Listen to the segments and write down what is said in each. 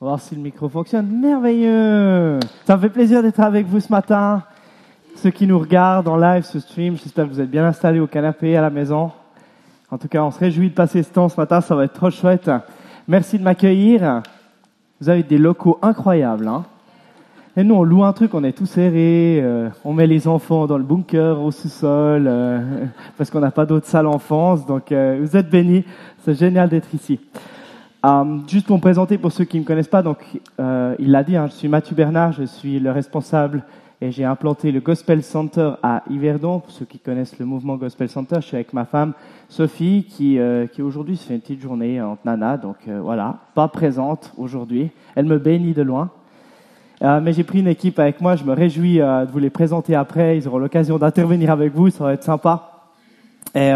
On va voir si le micro fonctionne. Merveilleux Ça me fait plaisir d'être avec vous ce matin. Ceux qui nous regardent en live, ce stream, j'espère que vous êtes bien installés au canapé, à la maison. En tout cas, on se réjouit de passer ce temps ce matin, ça va être trop chouette. Merci de m'accueillir. Vous avez des locaux incroyables. Hein et nous, on loue un truc, on est tout serré, euh, on met les enfants dans le bunker, au sous-sol, euh, parce qu'on n'a pas d'autres salles en France. Donc, euh, vous êtes bénis. C'est génial d'être ici. Euh, juste pour me présenter pour ceux qui ne me connaissent pas, donc euh, il l'a dit, hein, je suis Mathieu Bernard, je suis le responsable et j'ai implanté le Gospel Center à Yverdon. Pour ceux qui connaissent le mouvement Gospel Center, je suis avec ma femme Sophie qui, euh, qui aujourd'hui se fait une petite journée en nana, donc voilà, pas présente aujourd'hui. Elle me bénit de loin. Mais j'ai pris une équipe avec moi, je me réjouis de vous les présenter après, ils auront l'occasion d'intervenir avec vous, ça va être sympa. Et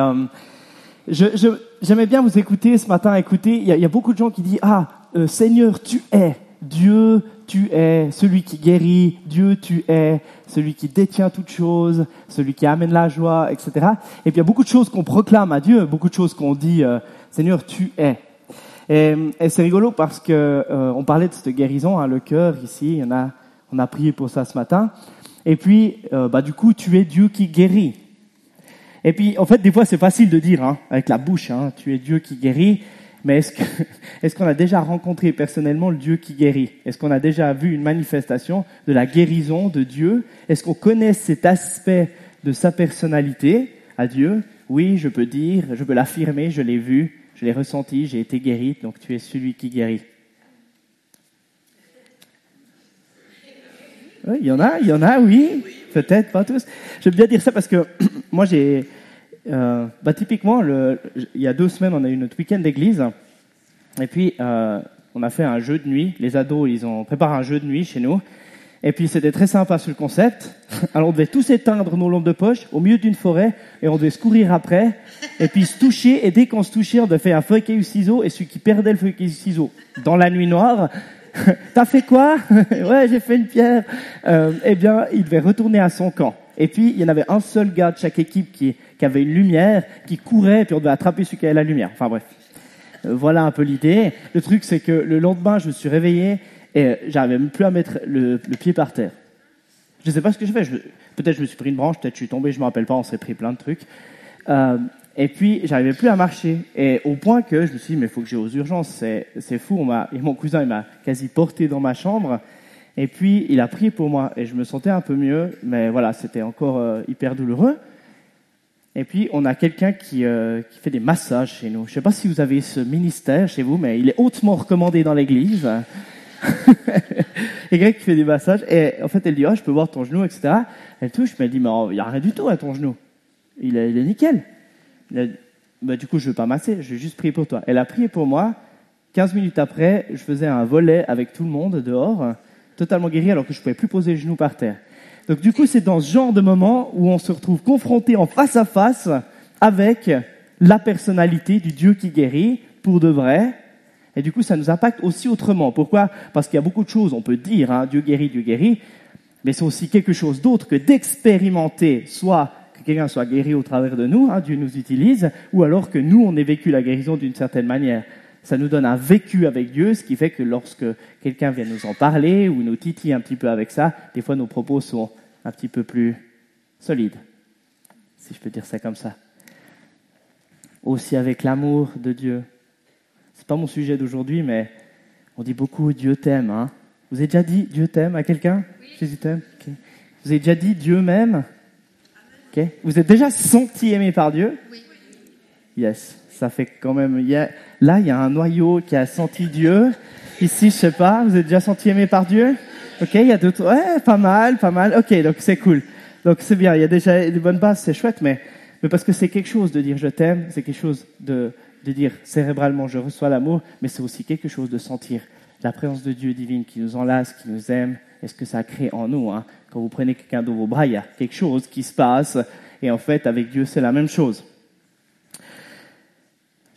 je, je, j'aimais bien vous écouter ce matin. Écouter, il y y a beaucoup de gens qui disent ah euh, Seigneur, tu es Dieu, tu es celui qui guérit. Dieu, tu es celui qui détient toutes choses, celui qui amène la joie, etc. Et puis il y a beaucoup de choses qu'on proclame à Dieu, beaucoup de choses qu'on dit euh, Seigneur, tu es. Et, et c'est rigolo parce que euh, on parlait de cette guérison, hein, le cœur ici. En a, on a prié pour ça ce matin. Et puis, euh, bah du coup, tu es Dieu qui guérit. Et puis, en fait, des fois, c'est facile de dire, hein, avec la bouche, hein, tu es Dieu qui guérit. Mais est-ce que, est-ce qu'on a déjà rencontré personnellement le Dieu qui guérit? Est-ce qu'on a déjà vu une manifestation de la guérison de Dieu? Est-ce qu'on connaît cet aspect de sa personnalité à Dieu? Oui, je peux dire, je peux l'affirmer, je l'ai vu, je l'ai ressenti, j'ai été guéri, donc tu es celui qui guérit. Il y en a, il y en a, oui, peut-être pas tous. J'aime bien dire ça parce que moi j'ai, euh, bah, typiquement, le, il y a deux semaines, on a eu notre week-end d'église, et puis euh, on a fait un jeu de nuit. Les ados, ils ont préparé un jeu de nuit chez nous, et puis c'était très sympa sur le concept. Alors on devait tous éteindre nos lampes de poche au milieu d'une forêt, et on devait se courir après, et puis se toucher, et dès qu'on se touchait, on devait faire un feuille caillou ciseau, et celui qui perdait le feuille caillou ciseau dans la nuit noire, T'as fait quoi? Ouais, j'ai fait une pierre. Euh, eh bien, il devait retourner à son camp. Et puis, il y en avait un seul gars de chaque équipe qui, avait une lumière, qui courait, puis on devait attraper celui qui avait la lumière. Enfin bref, Euh, voilà un peu l'idée. Le truc, c'est que le lendemain, je me suis réveillé et j'arrivais même plus à mettre le, pied par terre. Je ne sais pas ce que. Je- Peut-être je me suis pris une branche, peut-être je suis tombé, je me rappelle pas. On s'est pris plein de trucs. Euh, et puis, j'arrivais plus à marcher. Et au point que je me suis dit, mais il faut que j'aille aux urgences. C'est, fou. Et mon cousin, il m'a quasi porté dans ma chambre. Et puis, il a prié pour moi. Et je me sentais un peu mieux. Mais voilà, c'était encore euh, hyper douloureux. Et puis, on a quelqu'un qui, euh, qui fait des massages chez nous. Je ne sais pas si vous avez ce ministère chez vous, mais il est hautement recommandé dans l'église. et quelqu'un qui fait des massages. Et en fait, elle dit, oh, je peux voir ton genou, etc. Elle touche, mais elle dit, mais oh, il n'y a rien du tout à ton genou. Il est, nickel. Bah, du coup, je ne veux pas masser, je vais juste prier pour toi. Elle a prié pour moi. 15 minutes après, je faisais un volet avec tout le monde dehors, totalement guéri, alors que je ne pouvais plus poser les genoux par terre. Donc du coup, c'est dans ce genre de moment où on se retrouve confronté en face à face avec la personnalité du Dieu qui guérit pour de vrai. Et du coup, ça nous impacte aussi autrement. Pourquoi? Parce qu'il y a beaucoup de choses, on peut dire, hein, Dieu guérit, Dieu guérit, mais c'est aussi quelque chose d'autre que d'expérimenter, soit que quelqu'un soit guéri au travers de nous, hein, Dieu nous utilise, ou alors que nous, on ait vécu la guérison d'une certaine manière. Ça nous donne un vécu avec Dieu, ce qui fait que lorsque quelqu'un vient nous en parler ou nous titille un petit peu avec ça, des fois nos propos sont un petit peu plus solides, si je peux dire ça comme ça. Aussi avec l'amour de Dieu. C'est pas mon sujet d'aujourd'hui, mais on dit beaucoup Dieu t'aime. Hein. Vous avez déjà dit Dieu t'aime à quelqu'un? Jésus t'aime? Vous avez déjà dit Dieu m'aime? Vous êtes déjà senti aimé par Dieu? Yes, ça fait quand même. il là, il y a un noyau qui a senti Dieu. Ici, je sais pas. Vous êtes déjà senti aimé par Dieu? Ok, il y a d'autres. Ouais, pas mal, pas mal. Ok, donc c'est cool. Donc c'est bien. Il y a déjà des bonnes bases, c'est chouette, mais mais parce que c'est quelque chose de dire je t'aime, c'est quelque chose de de dire cérébralement je reçois l'amour, mais c'est aussi quelque chose de sentir la présence de Dieu divine qui nous enlace, qui nous aime. Est-ce que ça crée en nous hein Quand vous prenez quelqu'un dans vos bras, il y a quelque chose qui se passe, et en fait, avec Dieu, c'est la même chose.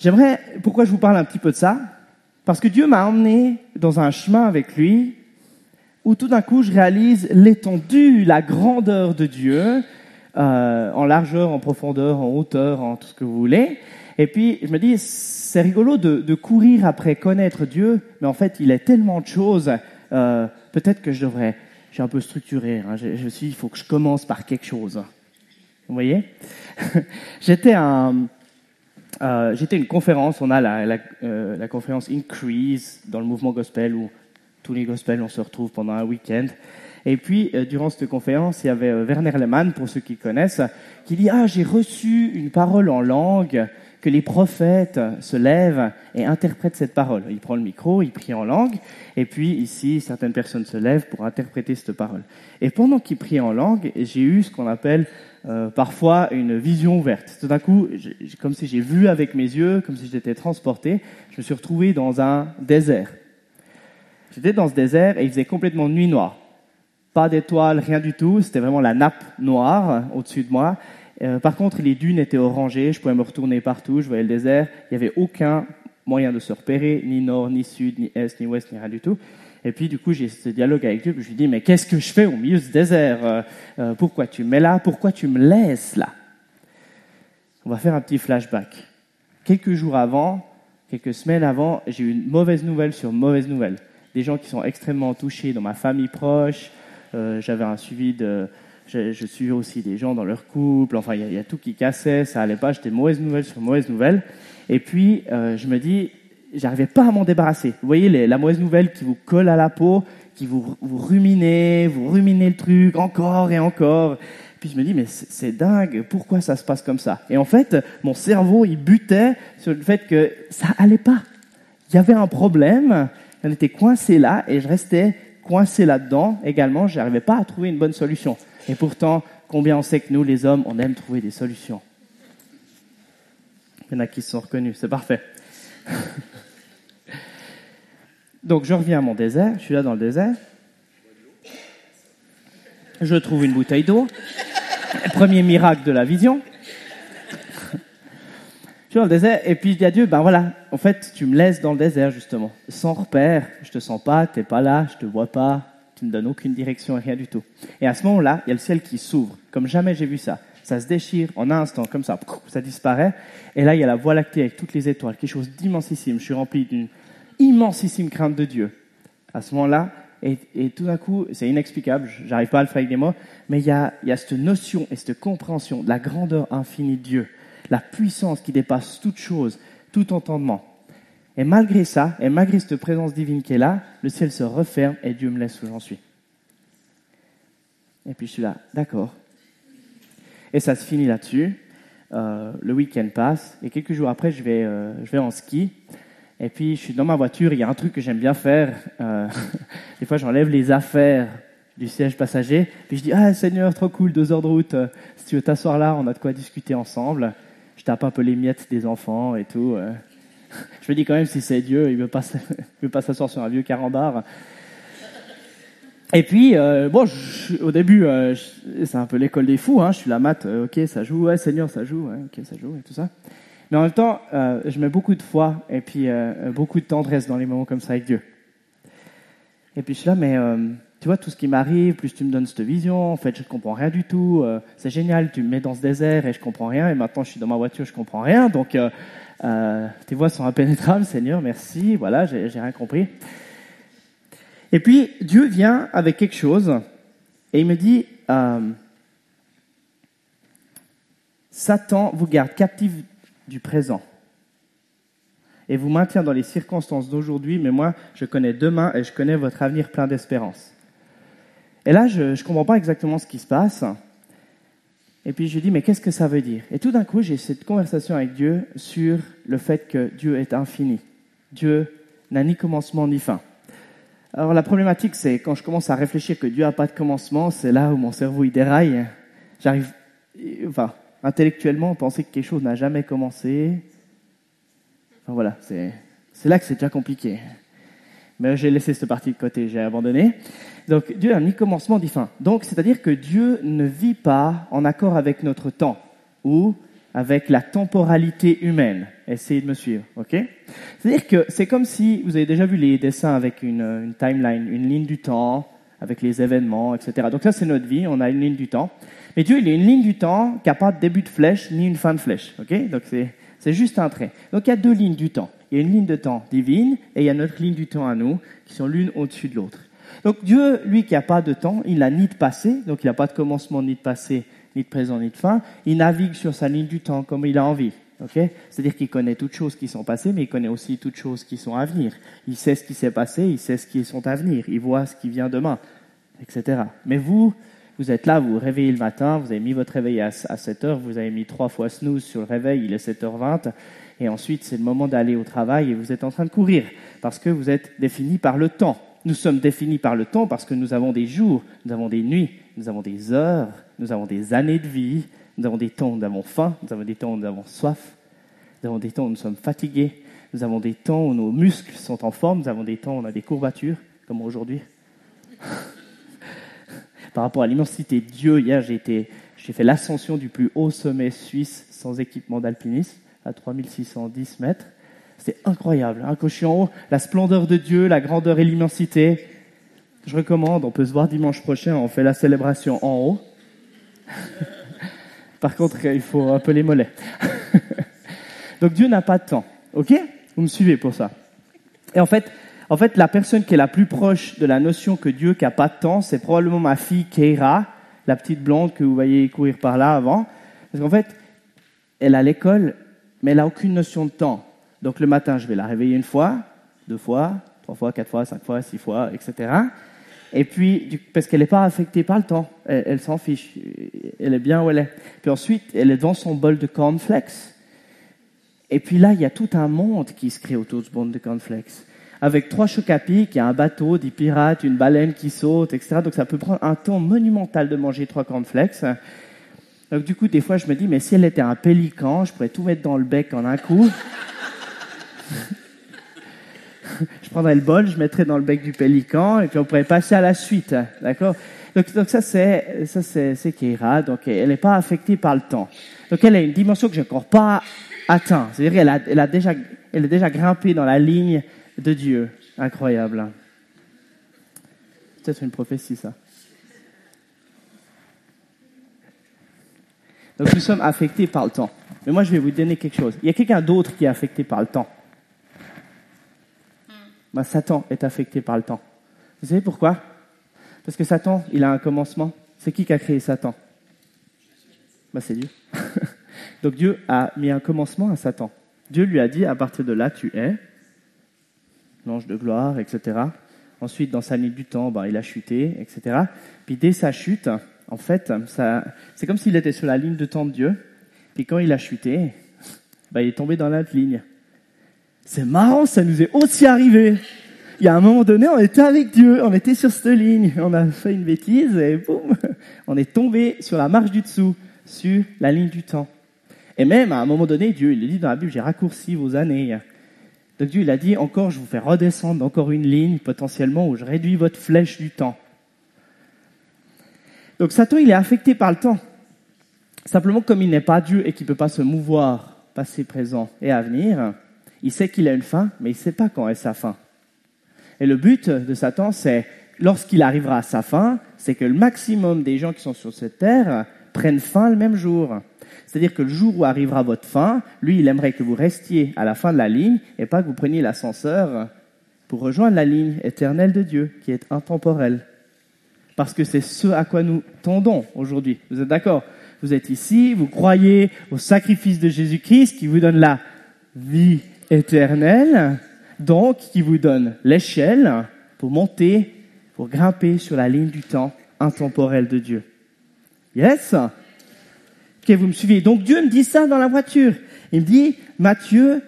J'aimerais, pourquoi je vous parle un petit peu de ça? Parce que Dieu m'a emmené dans un chemin avec lui où tout d'un coup je réalise l'étendue, la grandeur de Dieu, euh, en largeur, en profondeur, en hauteur, en tout ce que vous voulez. Et puis, je me dis, c'est rigolo de, courir après connaître Dieu, mais en fait, il est tellement de choses. Euh, Peut-être que je devrais, suis un peu structuré. Hein, je me suis dit, il faut que je commence par quelque chose. Vous voyez? J'étais un, euh, j'étais une conférence. On a la, la, euh, la, conférence Increase dans le mouvement gospel où tous les gospels on se retrouve pendant un week-end. Et puis, euh, durant cette conférence, il y avait euh, Werner Lehmann, pour ceux qui connaissent, qui dit Ah, j'ai reçu une parole en langue que les prophètes se lèvent et interprètent cette parole. Il prend le micro, il prie en langue, et puis ici, certaines personnes se lèvent pour interpréter cette parole. Et pendant qu'il prie en langue, j'ai eu ce qu'on appelle euh, parfois une vision ouverte. Tout d'un coup, comme si j'ai vu avec mes yeux, comme si j'étais transporté, je me suis retrouvé dans un désert. J'étais dans ce désert et il faisait complètement nuit noire. Pas d'étoiles, rien du tout, c'était vraiment la nappe noire au-dessus de moi. Euh, par contre, les dunes étaient orangées, je pouvais me retourner partout, je voyais le désert, il n'y avait aucun moyen de se repérer, ni nord, ni sud, ni est, ni ouest, ni rien du tout. Et puis, du coup, j'ai ce dialogue avec Dieu, je lui dis, mais qu'est-ce que je fais au milieu de ce désert? Euh, euh, Pourquoi tu me mets là? Pourquoi tu me laisses là? On va faire un petit flashback. Quelques jours avant, quelques semaines avant, j'ai eu une mauvaise nouvelle sur mauvaise nouvelle. Des gens qui sont extrêmement touchés dans ma famille proche. J'avais un suivi de, je, je suivais aussi des gens dans leur couple, enfin, il y, y, a tout qui cassait, ça allait pas, j'étais mauvaise nouvelle sur mauvaise nouvelle. Et puis, euh, je me dis, j'arrivais pas à m'en débarrasser. Vous voyez, les, la mauvaise nouvelle qui vous colle à la peau, qui vous, vous ruminez, vous ruminez le truc encore et encore. Puis je me dis, mais c'est dingue, pourquoi ça se passe comme ça? Et en fait, mon cerveau, il butait sur le fait que ça allait pas. Il y avait un problème, on était coincé là, et je restais coincé là-dedans également, je n'arrivais pas à trouver une bonne solution. Et pourtant, combien on sait que nous, les hommes, on aime trouver des solutions Il y en a qui se sont reconnus, c'est parfait. Donc je reviens à mon désert, je suis là dans le désert. Je trouve une bouteille d'eau. Premier miracle de la vision. Je suis dans le désert et puis je dis à Dieu, ben voilà, en fait, tu me laisses dans le désert justement, sans repère. Je te sens pas, t'es pas là, je te vois pas, tu me donnes aucune direction, rien du tout. Et à ce moment-là, il y a le ciel qui s'ouvre, comme jamais j'ai vu ça. Ça se déchire en un instant, comme ça, ça disparaît. Et là, il y a la voie lactée avec toutes les étoiles, quelque chose d'immensissime. Je suis rempli d'une immensissime crainte de Dieu. À ce moment-là, et, et, tout d'un coup, c'est inexplicable, j'arrive pas à le faire avec des mots, mais il y a, il y a cette notion et cette compréhension de la grandeur infinie de Dieu, la puissance qui dépasse toute chose, tout entendement. Et malgré ça, et malgré cette présence divine qui est là, le ciel se referme et Dieu me laisse où j'en suis. Et puis je suis là, d'accord. Et ça se finit là-dessus. Euh, le week-end passe et quelques jours après, je vais, euh, je vais en ski. Et puis je suis dans ma voiture. Il y a un truc que j'aime bien faire. Euh, des fois, j'enlève les affaires du siège passager. Puis je dis ah Seigneur, trop cool, deux heures de route. Si tu veux t'asseoir là, on a de quoi discuter ensemble. Je tape un peu les miettes des enfants et tout. Je me dis quand même si c'est Dieu, il il veut pas s'asseoir sur un vieux carambar. Et puis, euh, au début, euh, c'est un peu l'école des fous. Hein, je suis la mat, euh, ok, ça joue, ouais, Seigneur, ça joue, ok, ça joue, et tout ça. Mais en même temps, euh, je mets beaucoup de foi et puis beaucoup de tendresse dans les moments comme ça avec Dieu. Et puis je suis là, mais tu vois, tout ce qui m'arrive, plus tu me donnes cette vision, en fait, je comprends rien du tout. c'est génial, tu me mets dans ce désert et je comprends rien. Et maintenant, je suis dans ma voiture, je comprends rien. Donc, tes voix sont impénétrables, Seigneur, merci. Voilà, j'ai rien compris. Et puis Dieu vient avec quelque chose et il me dit, euh, Satan vous garde captif du présent et vous maintient dans les circonstances d'aujourd'hui, mais moi je connais demain et je connais votre avenir plein d'espérance. Et là, je ne comprends pas exactement ce qui se passe. Et puis je dis, mais qu'est-ce que ça veut dire? Et tout d'un coup, j'ai cette conversation avec Dieu sur le fait que Dieu est infini. Dieu n'a ni commencement ni fin. Alors la problématique, c'est quand je commence à réfléchir que Dieu n'a pas de commencement, c'est là où mon cerveau il déraille. J'arrive, enfin, intellectuellement, penser que quelque chose n'a jamais commencé. Enfin voilà, c'est là que c'est déjà compliqué. Mais j'ai laissé cette partie de côté, j'ai abandonné. Donc Dieu n'a ni commencement ni fin. Donc c'est-à-dire que Dieu ne vit pas en accord avec notre temps ou avec la temporalité humaine. Essayez de me suivre, ok? C'est-à-dire que c'est comme si vous avez déjà vu les dessins avec une, timeline, une ligne du temps, avec les événements, etc. Donc ça, c'est notre vie, on a une ligne du temps. Mais Dieu, il a une ligne du temps qui n'a pas de début de flèche ni une fin de flèche, ok? Donc C'est juste un trait. Donc il y a deux lignes du temps. Il y a une ligne de temps divine et il y a notre ligne du temps à nous, qui sont l'une au-dessus de l'autre. Donc Dieu, lui qui n'a pas de temps, il n'a ni de passé, donc il n'a pas de commencement, ni de passé, ni de présent, ni de fin. Il navigue sur sa ligne du temps comme il a envie. C'est-à-dire qu'il connaît toutes choses qui sont passées, mais il connaît aussi toutes choses qui sont à venir. Il sait ce qui s'est passé, il sait ce qui sont à venir, il voit ce qui vient demain, etc. Mais vous, vous êtes là, vous vous réveillez le matin, vous avez mis votre réveil à, 7 heures, vous avez mis trois fois snooze sur le réveil, il est 7h20, et ensuite c'est le moment d'aller au travail et vous êtes en train de courir, parce que vous êtes défini par le temps. Nous sommes définis par le temps parce que nous avons des jours, nous avons des nuits, nous avons des heures, nous avons des années de vie, nous avons des temps où nous avons faim, nous avons des temps où nous avons soif, nous avons des temps où nous sommes fatigués, nous avons des temps où nos muscles sont en forme, nous avons des temps où on a des courbatures, comme aujourd'hui. Par rapport à l'immensité de Dieu, hier j'ai, fait l'ascension du plus haut sommet suisse sans équipement d'alpinisme, à 3610 mètres. C'était incroyable. Hein, quand je suis en haut, la splendeur de Dieu, la grandeur et l'immensité. Je recommande, on peut se voir dimanche prochain, on fait la célébration en haut. Par contre, il faut un peu les mollets. Donc Dieu n'a pas de temps. OK? Vous me suivez pour ça. Et en fait, en fait, la personne qui est la plus proche de la notion que Dieu n'a pas de temps, c'est probablement ma fille Keira, la petite blonde que vous voyez courir par là avant. Parce qu'en fait, elle a l'école, mais elle n'a aucune notion de temps. Donc le matin, je vais la réveiller une fois, deux fois, trois fois, quatre fois, cinq fois, six fois, etc. Et puis, parce qu'elle n'est pas affectée par le temps, elle, s'en fiche, elle est bien où elle est. Puis ensuite, elle est devant son bol de cornflakes. Et puis là, il y a tout un monde qui se crée autour de ce bol de cornflakes. Avec trois chocs à pic, il y a un bateau, des pirates, une baleine qui saute, etc. Donc ça peut prendre un temps monumental de manger trois cornflakes. Donc du coup, des fois, je me dis, mais si elle était un pélican, je pourrais tout mettre dans le bec en un coup. je prendrais le bol, je mettrais dans le bec du pélican, et puis on pourrait passer à la suite, d'accord? Donc, donc, ça c'est ça c'est Keira, donc elle n'est pas affectée par le temps. Donc elle a une dimension que je n'ai encore pas atteint. C'est-à-dire elle a, elle a déjà elle est déjà grimpée dans la ligne de Dieu. Incroyable. Peut-être une prophétie ça. Donc nous sommes affectés par le temps. Mais moi je vais vous donner quelque chose. Il y a quelqu'un d'autre qui est affecté par le temps. Ben, Satan est affecté par le temps. Vous savez pourquoi? Parce que Satan, il a un commencement. C'est qui qui a créé Satan? Ben, C'est Dieu. Donc Dieu a mis un commencement à Satan. Dieu lui a dit, à partir de là, tu es l'ange de gloire, etc. Ensuite, dans sa nuit du temps, ben, il a chuté, etc. Puis dès sa chute, en fait, c'est comme s'il était sur la ligne de temps de Dieu. Puis quand il a chuté, ben, il est tombé dans l'autre ligne. C'est marrant, ça nous est aussi arrivé. Il y a un moment donné, on était avec Dieu, on était sur cette ligne, on a fait une bêtise et boum, on est tombé sur la marche du dessous, sur la ligne du temps. Et même à un moment donné, Dieu, il dit dans la Bible, j'ai raccourci vos années. Donc Dieu, il a dit, encore, je vous fais redescendre encore une ligne, potentiellement, où je réduis votre flèche du temps. Donc Satan, il est affecté par le temps. Simplement, comme il n'est pas Dieu et qu'il ne peut pas se mouvoir, passé, présent et à venir, il sait qu'il a une fin, mais il ne sait pas quand est sa fin. Et le but de Satan, c'est, lorsqu'il arrivera à sa fin, c'est que le maximum des gens qui sont sur cette terre prennent fin le même jour. C'est-à-dire que le jour où arrivera votre fin, lui, il aimerait que vous restiez à la fin de la ligne et pas que vous preniez l'ascenseur pour rejoindre la ligne éternelle de Dieu, qui est intemporelle. Parce que c'est ce à quoi nous tendons aujourd'hui. Vous êtes d'accord? Vous êtes ici, vous croyez au sacrifice de Jésus-Christ qui vous donne la vie éternel, donc qui vous donne l'échelle pour monter, pour grimper sur la ligne du temps intemporel de Dieu. Yes? Ok, vous me suivez. Donc Dieu me dit ça dans la voiture. Il me dit, Matthieu,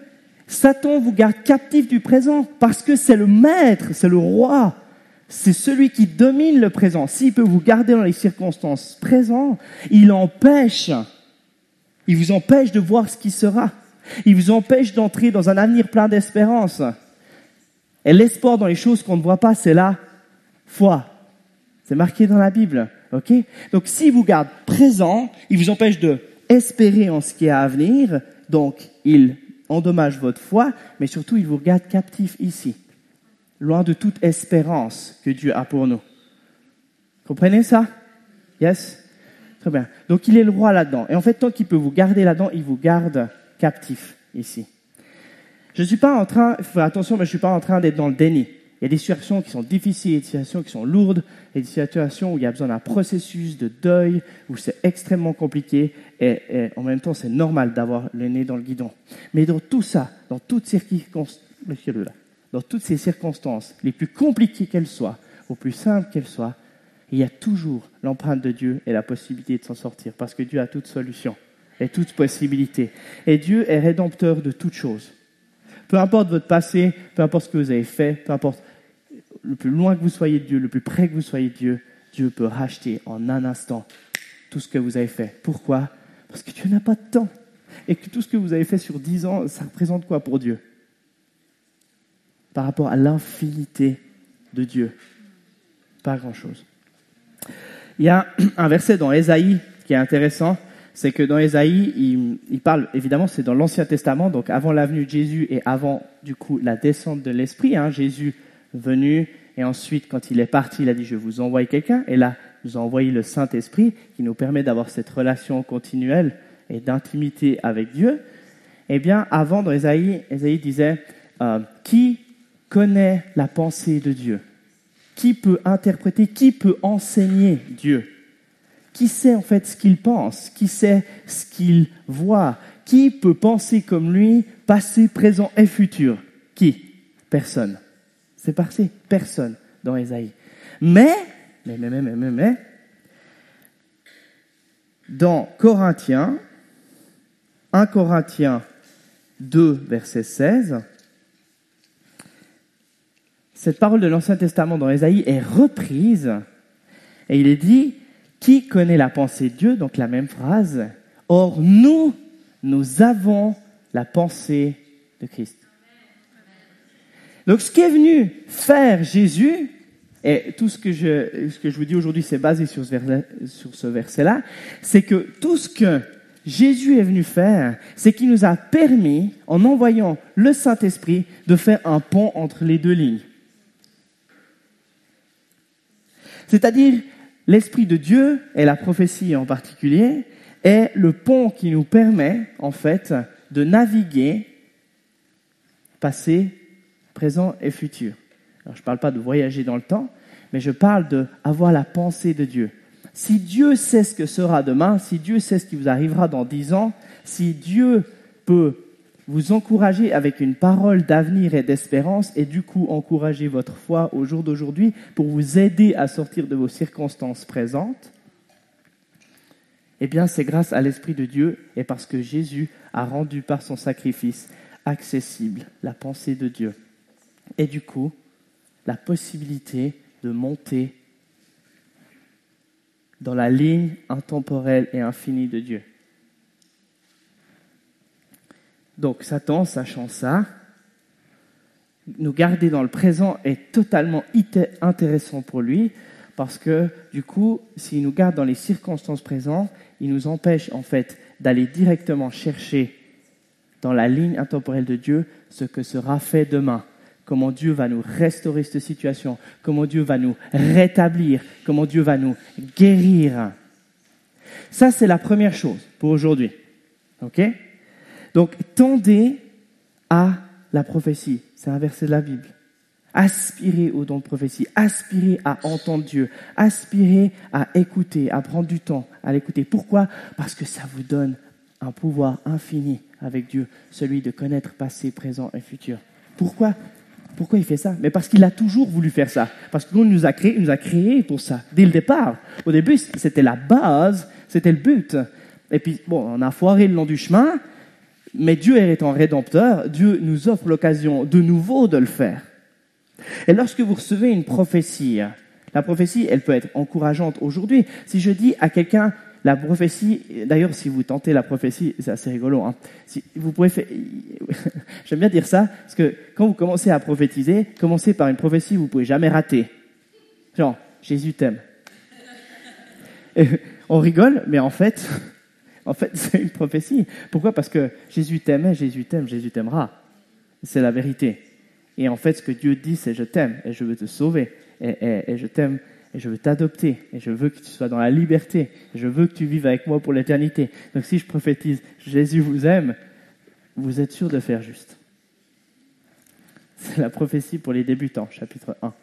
Satan vous garde captif du présent parce que c'est le maître, c'est le roi, c'est celui qui domine le présent. S'il peut vous garder dans les circonstances présentes, il empêche, il vous empêche de voir ce qui sera. Il vous empêche d'entrer dans un avenir plein d'espérance. Et l'espoir dans les choses qu'on ne voit pas, c'est la foi. C'est marqué dans la Bible. ok? Donc, s'il vous garde présent, il vous empêche de espérer en ce qui est à venir. Donc, il endommage votre foi, mais surtout, il vous garde captif ici, loin de toute espérance que Dieu a pour nous. Comprenez ça? Yes? Très bien. Donc, il est le roi là-dedans. Et en fait, tant qu'il peut vous garder là-dedans, il vous garde captif. ici. Je ne suis pas en train, faites attention, mais je ne suis pas en train d'être dans le déni. Il y a des situations qui sont difficiles, des situations qui sont lourdes, il des situations où il y a besoin d'un processus de deuil, où c'est extrêmement compliqué, et, en même temps c'est normal d'avoir le nez dans le guidon. Mais dans tout ça, dans toutes, dans toutes ces circonstances, les plus compliquées qu'elles soient, ou plus simples qu'elles soient, il y a toujours l'empreinte de Dieu et la possibilité de s'en sortir, parce que Dieu a toute solution et toute possibilité. Et Dieu est rédempteur de toutes choses. Peu importe votre passé, peu importe ce que vous avez fait, peu importe le plus loin que vous soyez de Dieu, le plus près que vous soyez de Dieu, Dieu peut racheter en un instant tout ce que vous avez fait. Pourquoi? Parce que Dieu n'a pas de temps. Et que tout ce que vous avez fait sur dix ans, ça représente quoi pour Dieu? Par rapport à l'infinité de Dieu. Pas grand-chose. Il y a un verset dans Ésaïe qui est intéressant c'est que dans Ésaïe, il, parle, évidemment, c'est dans l'Ancien Testament, donc avant l'avenue de Jésus et avant, du coup, la descente de l'Esprit. Hein, Jésus venu, et ensuite, quand il est parti, il a dit, je vous envoie quelqu'un. Et là, nous a envoyé le Saint-Esprit, qui nous permet d'avoir cette relation continuelle et d'intimité avec Dieu. Eh bien, avant, dans Ésaïe, Ésaïe disait, euh, qui connaît la pensée de Dieu. Qui peut interpréter Qui peut enseigner Dieu? Qui sait en fait ce qu'il pense? Qui sait ce qu'il voit? Qui peut penser comme lui, passé, présent et futur? Qui? Personne. C'est parti, personne dans Ésaïe. Mais, mais, mais, mais, mais, mais, dans Corinthiens, 1 Corinthiens 2, verset 16, cette parole de l'Ancien Testament dans Ésaïe est reprise et il est dit qui connaît la pensée de Dieu? Donc la même phrase. Or, nous, nous avons la pensée de Christ. Donc ce qui est venu faire Jésus, et tout ce que je, ce que je vous dis aujourd'hui, c'est basé sur ce verset-là, c'est que tout ce que Jésus est venu faire, c'est qu'il nous a permis, en envoyant le Saint-Esprit, de faire un pont entre les deux lignes. C'est-à-dire, l'Esprit de Dieu, et la prophétie en particulier, est le pont qui nous permet, en fait, de naviguer passé, présent et futur. Alors, je ne parle pas de voyager dans le temps, mais je parle d'avoir la pensée de Dieu. Si Dieu sait ce que sera demain, si Dieu sait ce qui vous arrivera dans dix ans, si Dieu peut vous encourager avec une parole d'avenir et d'espérance et du coup encourager votre foi au jour d'aujourd'hui pour vous aider à sortir de vos circonstances présentes, eh bien c'est grâce à l'Esprit de Dieu et parce que Jésus a rendu par son sacrifice accessible la pensée de Dieu. Et du coup, la possibilité de monter dans la ligne intemporelle et infinie de Dieu. Donc Satan, sachant ça, nous garder dans le présent est totalement intéressant pour lui parce que du coup, s'il nous garde dans les circonstances présentes, il nous empêche en fait d'aller directement chercher dans la ligne intemporelle de Dieu ce que sera fait demain. Comment Dieu va nous restaurer cette situation, comment Dieu va nous rétablir, comment Dieu va nous guérir. Ça, c'est la première chose pour aujourd'hui. OK? Donc, tendez à la prophétie. C'est un verset de la Bible. Aspirez au don de prophétie. Aspirez à entendre Dieu. Aspirez à écouter, à prendre du temps à l'écouter. Pourquoi? Parce que ça vous donne un pouvoir infini avec Dieu, celui de connaître passé, présent et futur. Pourquoi? Pourquoi il fait ça? Mais parce qu'il a toujours voulu faire ça. Parce qu'il nous a créé, il nous a pour ça, dès le départ. Au début, c'était la base, c'était le but. Et puis, bon, on a foiré le long du chemin, mais Dieu étant rédempteur, Dieu nous offre l'occasion de nouveau de le faire. Et lorsque vous recevez une prophétie, la prophétie, elle peut être encourageante aujourd'hui. Si je dis à quelqu'un, la prophétie, d'ailleurs, si vous tentez la prophétie, c'est assez rigolo. Hein. Vous pouvez j'aime bien dire ça, parce que quand vous commencez à prophétiser, commencez par une prophétie, vous pouvez jamais rater. Genre, Jésus t'aime. On rigole, mais en fait, en fait, c'est une prophétie. Pourquoi? Parce que Jésus t'aimait, Jésus t'aime, Jésus t'aimera. C'est la vérité. Et en fait, ce que Dieu dit, c'est je t'aime et je veux te sauver. Et, je t'aime et je veux t'adopter. Et je veux que tu sois dans la liberté. Et je veux que tu vives avec moi pour l'éternité. Donc si je prophétise Jésus vous aime, vous êtes sûr de faire juste. C'est la prophétie pour les débutants, chapitre 1.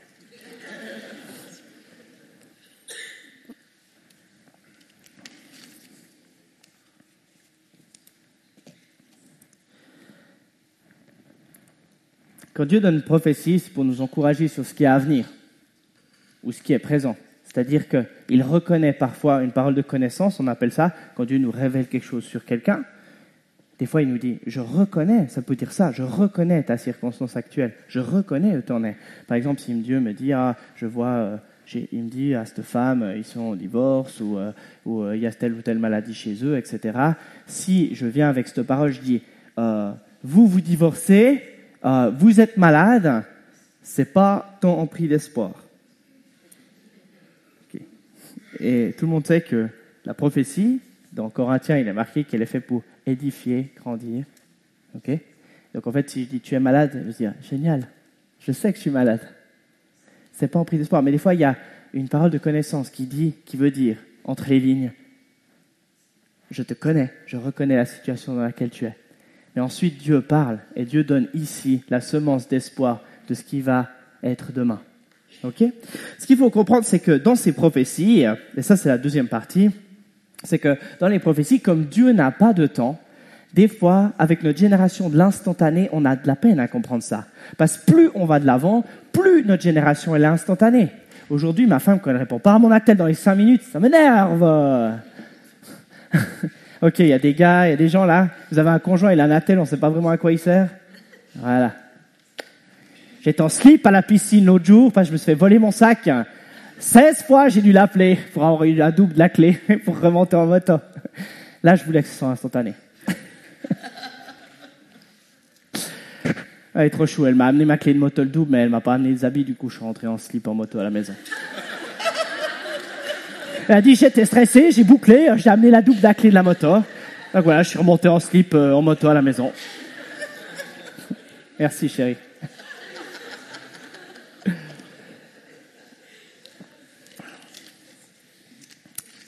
Quand Dieu donne une prophétie, c'est pour nous encourager sur ce qui est à venir ou ce qui est présent. C'est-à-dire qu'il reconnaît parfois une parole de connaissance, on appelle ça, quand Dieu nous révèle quelque chose sur quelqu'un. Des fois, il nous dit, je reconnais, ça peut dire ça, je reconnais ta circonstance actuelle, je reconnais où tu es. Par exemple, si Dieu me dit, ah, je vois, euh, il me dit à cette femme, euh, ils sont en divorce, ou, euh, ou il y a telle ou telle maladie chez eux, etc. Si je viens avec cette parole, je dis, vous vous divorcez, euh, vous êtes malade, c'est pas ton en prix d'espoir. Et tout le monde sait que la prophétie, dans Corinthiens, il est marqué qu'elle est faite pour édifier, grandir. Donc en fait, si je dis tu es malade, je dire génial, je sais que je suis malade. C'est pas en prix d'espoir. Mais des fois, il y a une parole de connaissance qui dit, qui veut dire, entre les lignes, je te connais, je reconnais la situation dans laquelle tu es. Mais ensuite, Dieu parle et Dieu donne ici la semence d'espoir de ce qui va être demain. Ok? Ce qu'il faut comprendre, c'est que dans ces prophéties, et ça c'est la deuxième partie, c'est que dans les prophéties, comme Dieu n'a pas de temps, des fois, avec notre génération de l'instantané, on a de la peine à comprendre ça. Parce que plus on va de l'avant, plus notre génération est instantanée. Aujourd'hui, ma femme, quand elle répond pas à mon appel dans les cinq minutes, ça m'énerve. Ok, il y a des gars, il y a des gens là. Vous avez un conjoint, il a un attel, on ne sait pas vraiment à quoi il sert. Voilà. J'étais en slip à la piscine l'autre jour parce que je me suis fait voler mon sac. 16 fois, j'ai dû l'appeler pour avoir eu la double de la clé pour remonter en moto. Là, je voulais que ce soit instantané. Elle est trop chou. Elle m'a amené ma clé de moto le double, mais elle m'a pas amené les habits. Du coup, je suis rentré en slip en moto à la maison. Elle a dit j'étais stressé, j'ai bouclé, j'ai amené la double de la clé de la moto. Donc voilà, je suis remonté en slip euh, en moto à la maison. Merci chérie.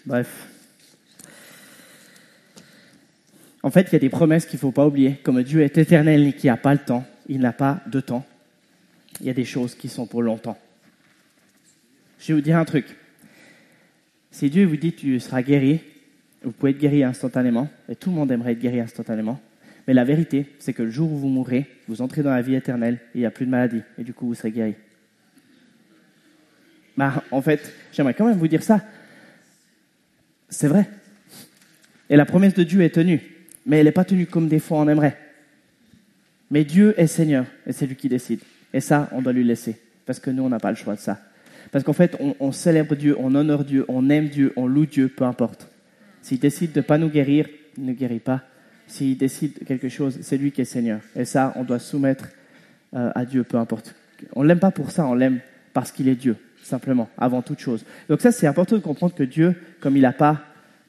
Bref. En fait, il y a des promesses qu'il ne faut pas oublier. Comme Dieu est éternel et qui n'a pas le temps, il n'a pas de temps. Il y a des choses qui sont pour longtemps. Je vais vous dire un truc. Si Dieu vous dit tu seras guéri, vous pouvez être guéri instantanément, et tout le monde aimerait être guéri instantanément. Mais la vérité, c'est que le jour où vous mourrez, vous entrez dans la vie éternelle il n'y a plus de maladie, et du coup vous serez guéri. Bah, en fait, j'aimerais quand même vous dire ça. C'est vrai. Et la promesse de Dieu est tenue, mais elle n'est pas tenue comme des fois on aimerait. Mais Dieu est Seigneur, et c'est lui qui décide. Et ça, on doit lui laisser, parce que nous, on n'a pas le choix de ça. Parce qu'en fait, on, célèbre Dieu, on honore Dieu, on aime Dieu, on loue Dieu, peu importe. S'il décide de ne pas nous guérir, il ne guérit pas. S'il décide quelque chose, c'est lui qui est Seigneur. Et ça, on doit soumettre euh, à Dieu, peu importe. On l'aime pas pour ça, on l'aime parce qu'il est Dieu, simplement, avant toute chose. Donc ça, c'est important de comprendre que Dieu, comme il n'a pas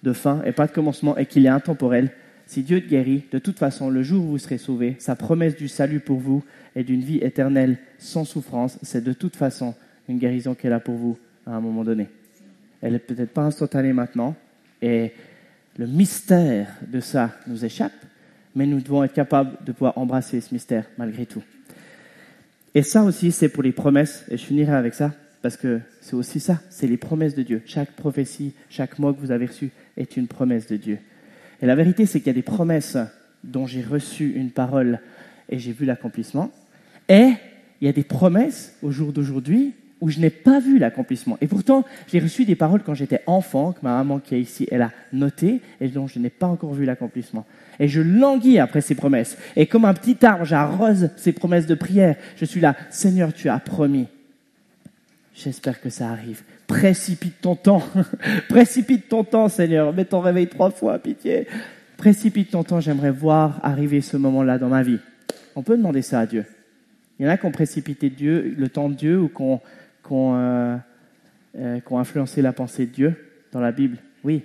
de fin et pas de commencement et qu'il est intemporel, si Dieu te guérit, de toute façon, le jour où vous serez sauvés, sa promesse du salut pour vous et d'une vie éternelle sans souffrance, c'est de toute façon une guérison qu'elle a pour vous à un moment donné. Elle n'est peut-être pas instantanée maintenant, et le mystère de ça nous échappe, mais nous devons être capables de pouvoir embrasser ce mystère malgré tout. Et ça aussi, c'est pour les promesses, et je finirai avec ça, parce que c'est aussi ça, c'est les promesses de Dieu. Chaque prophétie, chaque mot que vous avez reçu est une promesse de Dieu. Et la vérité, c'est qu'il y a des promesses dont j'ai reçu une parole et j'ai vu l'accomplissement, et il y a des promesses au jour d'aujourd'hui où je n'ai pas vu l'accomplissement. Et pourtant, j'ai reçu des paroles quand j'étais enfant, que ma maman qui est ici, elle a noté, et dont je n'ai pas encore vu l'accomplissement. Et je languis après ces promesses. Et comme un petit arbre, j'arrose ces promesses de prière. Je suis là, Seigneur, tu as promis. J'espère que ça arrive. Précipite ton temps. Précipite ton temps, Seigneur. Mets ton réveil trois fois, pitié. Précipite ton temps. J'aimerais voir arriver ce moment-là dans ma vie. On peut demander ça à Dieu. Il y en a qui ont précipité Dieu, le temps de Dieu ou qui ont euh, euh, qui ont, influencé la pensée de Dieu dans la Bible Oui.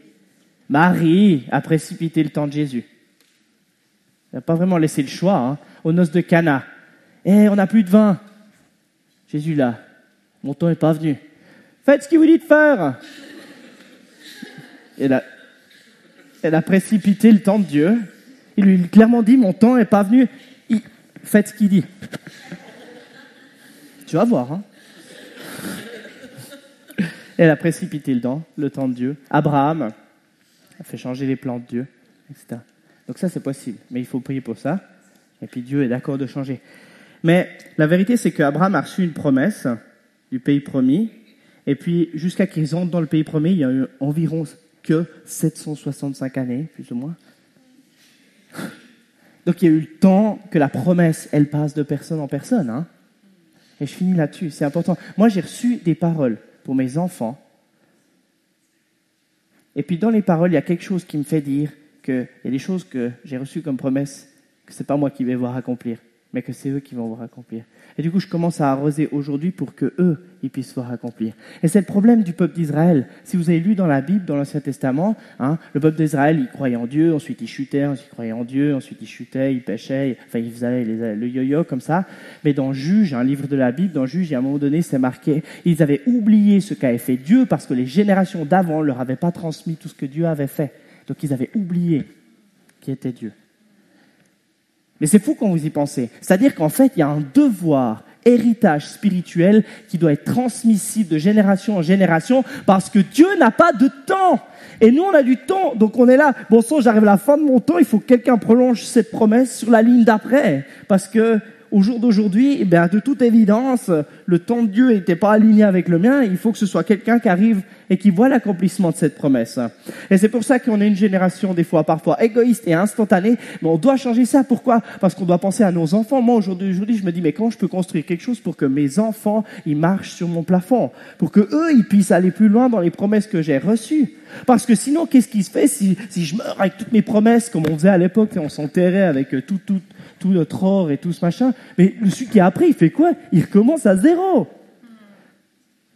Marie a précipité le temps de Jésus. Elle n'a pas vraiment laissé le choix. Hein. Aux noces de Cana. Eh, on n'a plus de vin. Jésus là, mon temps n'est pas venu. Faites ce qu'il vous dit de faire. Elle a, elle a précipité le temps de Dieu. Il lui a clairement dit, mon temps n'est pas venu, faites ce qu'il dit. Tu vas voir. Hein elle a précipité le temps, le temps de Dieu. Abraham a fait changer les plans de Dieu, etc. Donc ça, c'est possible, mais il faut prier pour ça. Et puis Dieu est d'accord de changer. Mais la vérité, c'est qu'Abraham a reçu une promesse du pays promis. Et puis, jusqu'à qu'ils entrent dans le pays promis, il y a eu environ que 765 années, plus ou moins. Donc il y a eu le temps que la promesse, elle passe de personne en personne. Hein. Et je finis là-dessus, c'est important. Moi, j'ai reçu des paroles pour mes enfants. Et puis dans les paroles, il y a quelque chose qui me fait dire qu'il y a des choses que j'ai reçues comme promesse, que ce n'est pas moi qui vais voir accomplir mais que c'est eux qui vont voir accomplir. Et du coup, je commence à arroser aujourd'hui pour que eux, ils puissent voir accomplir. Et c'est le problème du peuple d'Israël. Si vous avez lu dans la Bible, dans l'Ancien Testament, hein, le peuple d'Israël, il croyait en Dieu, ensuite il chutait, ensuite il croyait en Dieu, ensuite il chutait, il pêchait, enfin il faisait le yo-yo comme ça. Mais dans Juge, un livre de la Bible, dans Juge, à un moment donné, c'est marqué, ils avaient oublié ce qu'avait fait Dieu parce que les générations d'avant leur avaient pas transmis tout ce que Dieu avait fait. Donc ils avaient oublié qui était Dieu. Mais c'est fou quand vous y pensez. C'est-à-dire qu'en fait, il y a un devoir, héritage spirituel qui doit être transmissible de génération en génération parce que Dieu n'a pas de temps. Et nous, on a du temps, donc on est là. Bon sang, j'arrive à la fin de mon temps, il faut que quelqu'un prolonge cette promesse sur la ligne d'après. Parce que au jour d'aujourd'hui, eh de toute évidence, le temps de Dieu n'était pas aligné avec le mien. Il faut que ce soit quelqu'un qui arrive et qui voit l'accomplissement de cette promesse. Et c'est pour ça qu'on est une génération, des fois, parfois égoïste et instantanée. Mais on doit changer ça. Pourquoi? Parce qu'on doit penser à nos enfants. Moi, aujourd'hui, je me dis, mais comment je peux construire quelque chose pour que mes enfants, ils marchent sur mon plafond Pour que eux, ils puissent aller plus loin dans les promesses que j'ai reçues parce que sinon, qu'est-ce qui se fait si, si je meurs avec toutes mes promesses, comme on faisait à l'époque, on s'enterrait avec tout, tout, tout notre or et tout ce machin? Mais celui qui a appris, il fait quoi? Il recommence à zéro.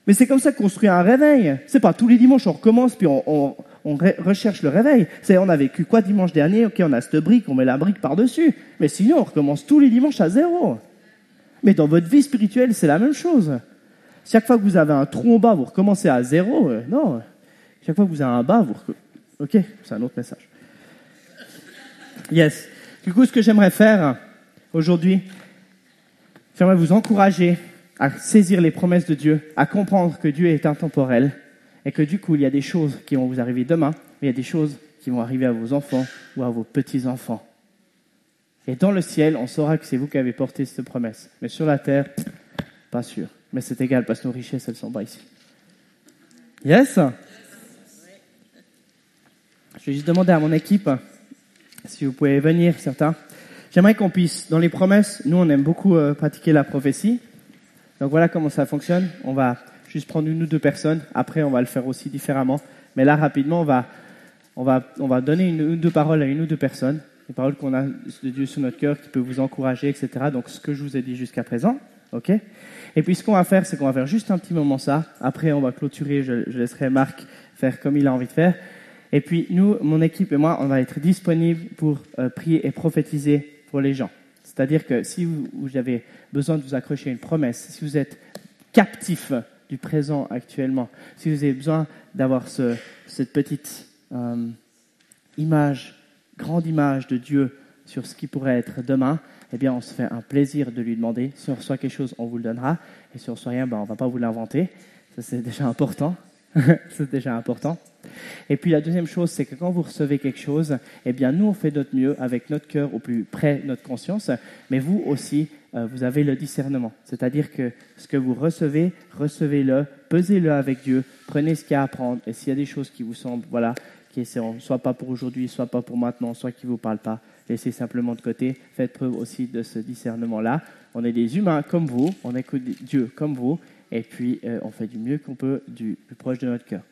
Mais c'est comme ça qu'on construit un réveil. C'est pas tous les dimanches on recommence puis on, recherche le réveil. C'est on a vécu quoi dimanche dernier? Ok, on a cette brique, on met la brique par dessus. Mais sinon on recommence tous les dimanches à zéro. Mais dans votre vie spirituelle, c'est la même chose. Chaque fois que vous avez un trou en bas, vous recommencez à zéro. Euh, non. Chaque fois que vous avez un bas, vous. Ok, c'est un autre message. Yes. Du coup, ce que j'aimerais faire aujourd'hui, j'aimerais vous encourager à saisir les promesses de Dieu, à comprendre que Dieu est intemporel et que du coup, il y a des choses qui vont vous arriver demain, mais il y a des choses qui vont arriver à vos enfants ou à vos petits-enfants. Et dans le ciel, on saura que c'est vous qui avez porté cette promesse. Mais sur la terre, pas sûr. Mais c'est égal parce que nos richesses, elles sont pas ici. Yes? Je vais juste demander à mon équipe si vous pouvez venir, certains. J'aimerais qu'on puisse, dans les promesses, nous on aime beaucoup euh, pratiquer la prophétie. Donc voilà comment ça fonctionne. On va juste prendre une ou deux personnes. Après, on va le faire aussi différemment. Mais là, rapidement, on va, on va, on va donner une ou deux paroles à une ou deux personnes. Des paroles qu'on a de Dieu sur notre cœur qui peut vous encourager, etc. Donc ce que je vous ai dit jusqu'à présent. OK? Et puis ce qu'on va faire, c'est qu'on va faire juste un petit moment ça. Après, on va clôturer. Je, laisserai Marc faire comme il a envie de faire. Et puis nous, mon équipe et moi, on va être disponibles pour euh, prier et prophétiser pour les gens. C'est-à-dire que si vous, avez besoin de vous accrocher à une promesse, si vous êtes captif du présent actuellement, si vous avez besoin d'avoir ce, cette petite euh, image, grande image de Dieu sur ce qui pourrait être demain, eh bien, on se fait un plaisir de lui demander. Si on reçoit quelque chose, on vous le donnera. Et si on reçoit rien, ben, on ne va pas vous l'inventer. Ça, c'est déjà important. c'est déjà important. Et puis la deuxième chose, c'est que quand vous recevez quelque chose, eh bien nous on fait notre mieux avec notre cœur au plus près notre conscience, mais vous aussi, euh, vous avez le discernement. C'est-à-dire que ce que vous recevez, recevez-le, pesez-le avec Dieu, prenez ce qu'il y a à prendre, et s'il y a des choses qui vous semblent, voilà, qui sont soit pas pour aujourd'hui, soit pas pour maintenant, soit qui ne vous parlent pas, laissez simplement de côté, faites preuve aussi de ce discernement-là. On est des humains comme vous, on écoute Dieu comme vous, et puis euh, on fait du mieux qu'on peut du plus proche de notre cœur.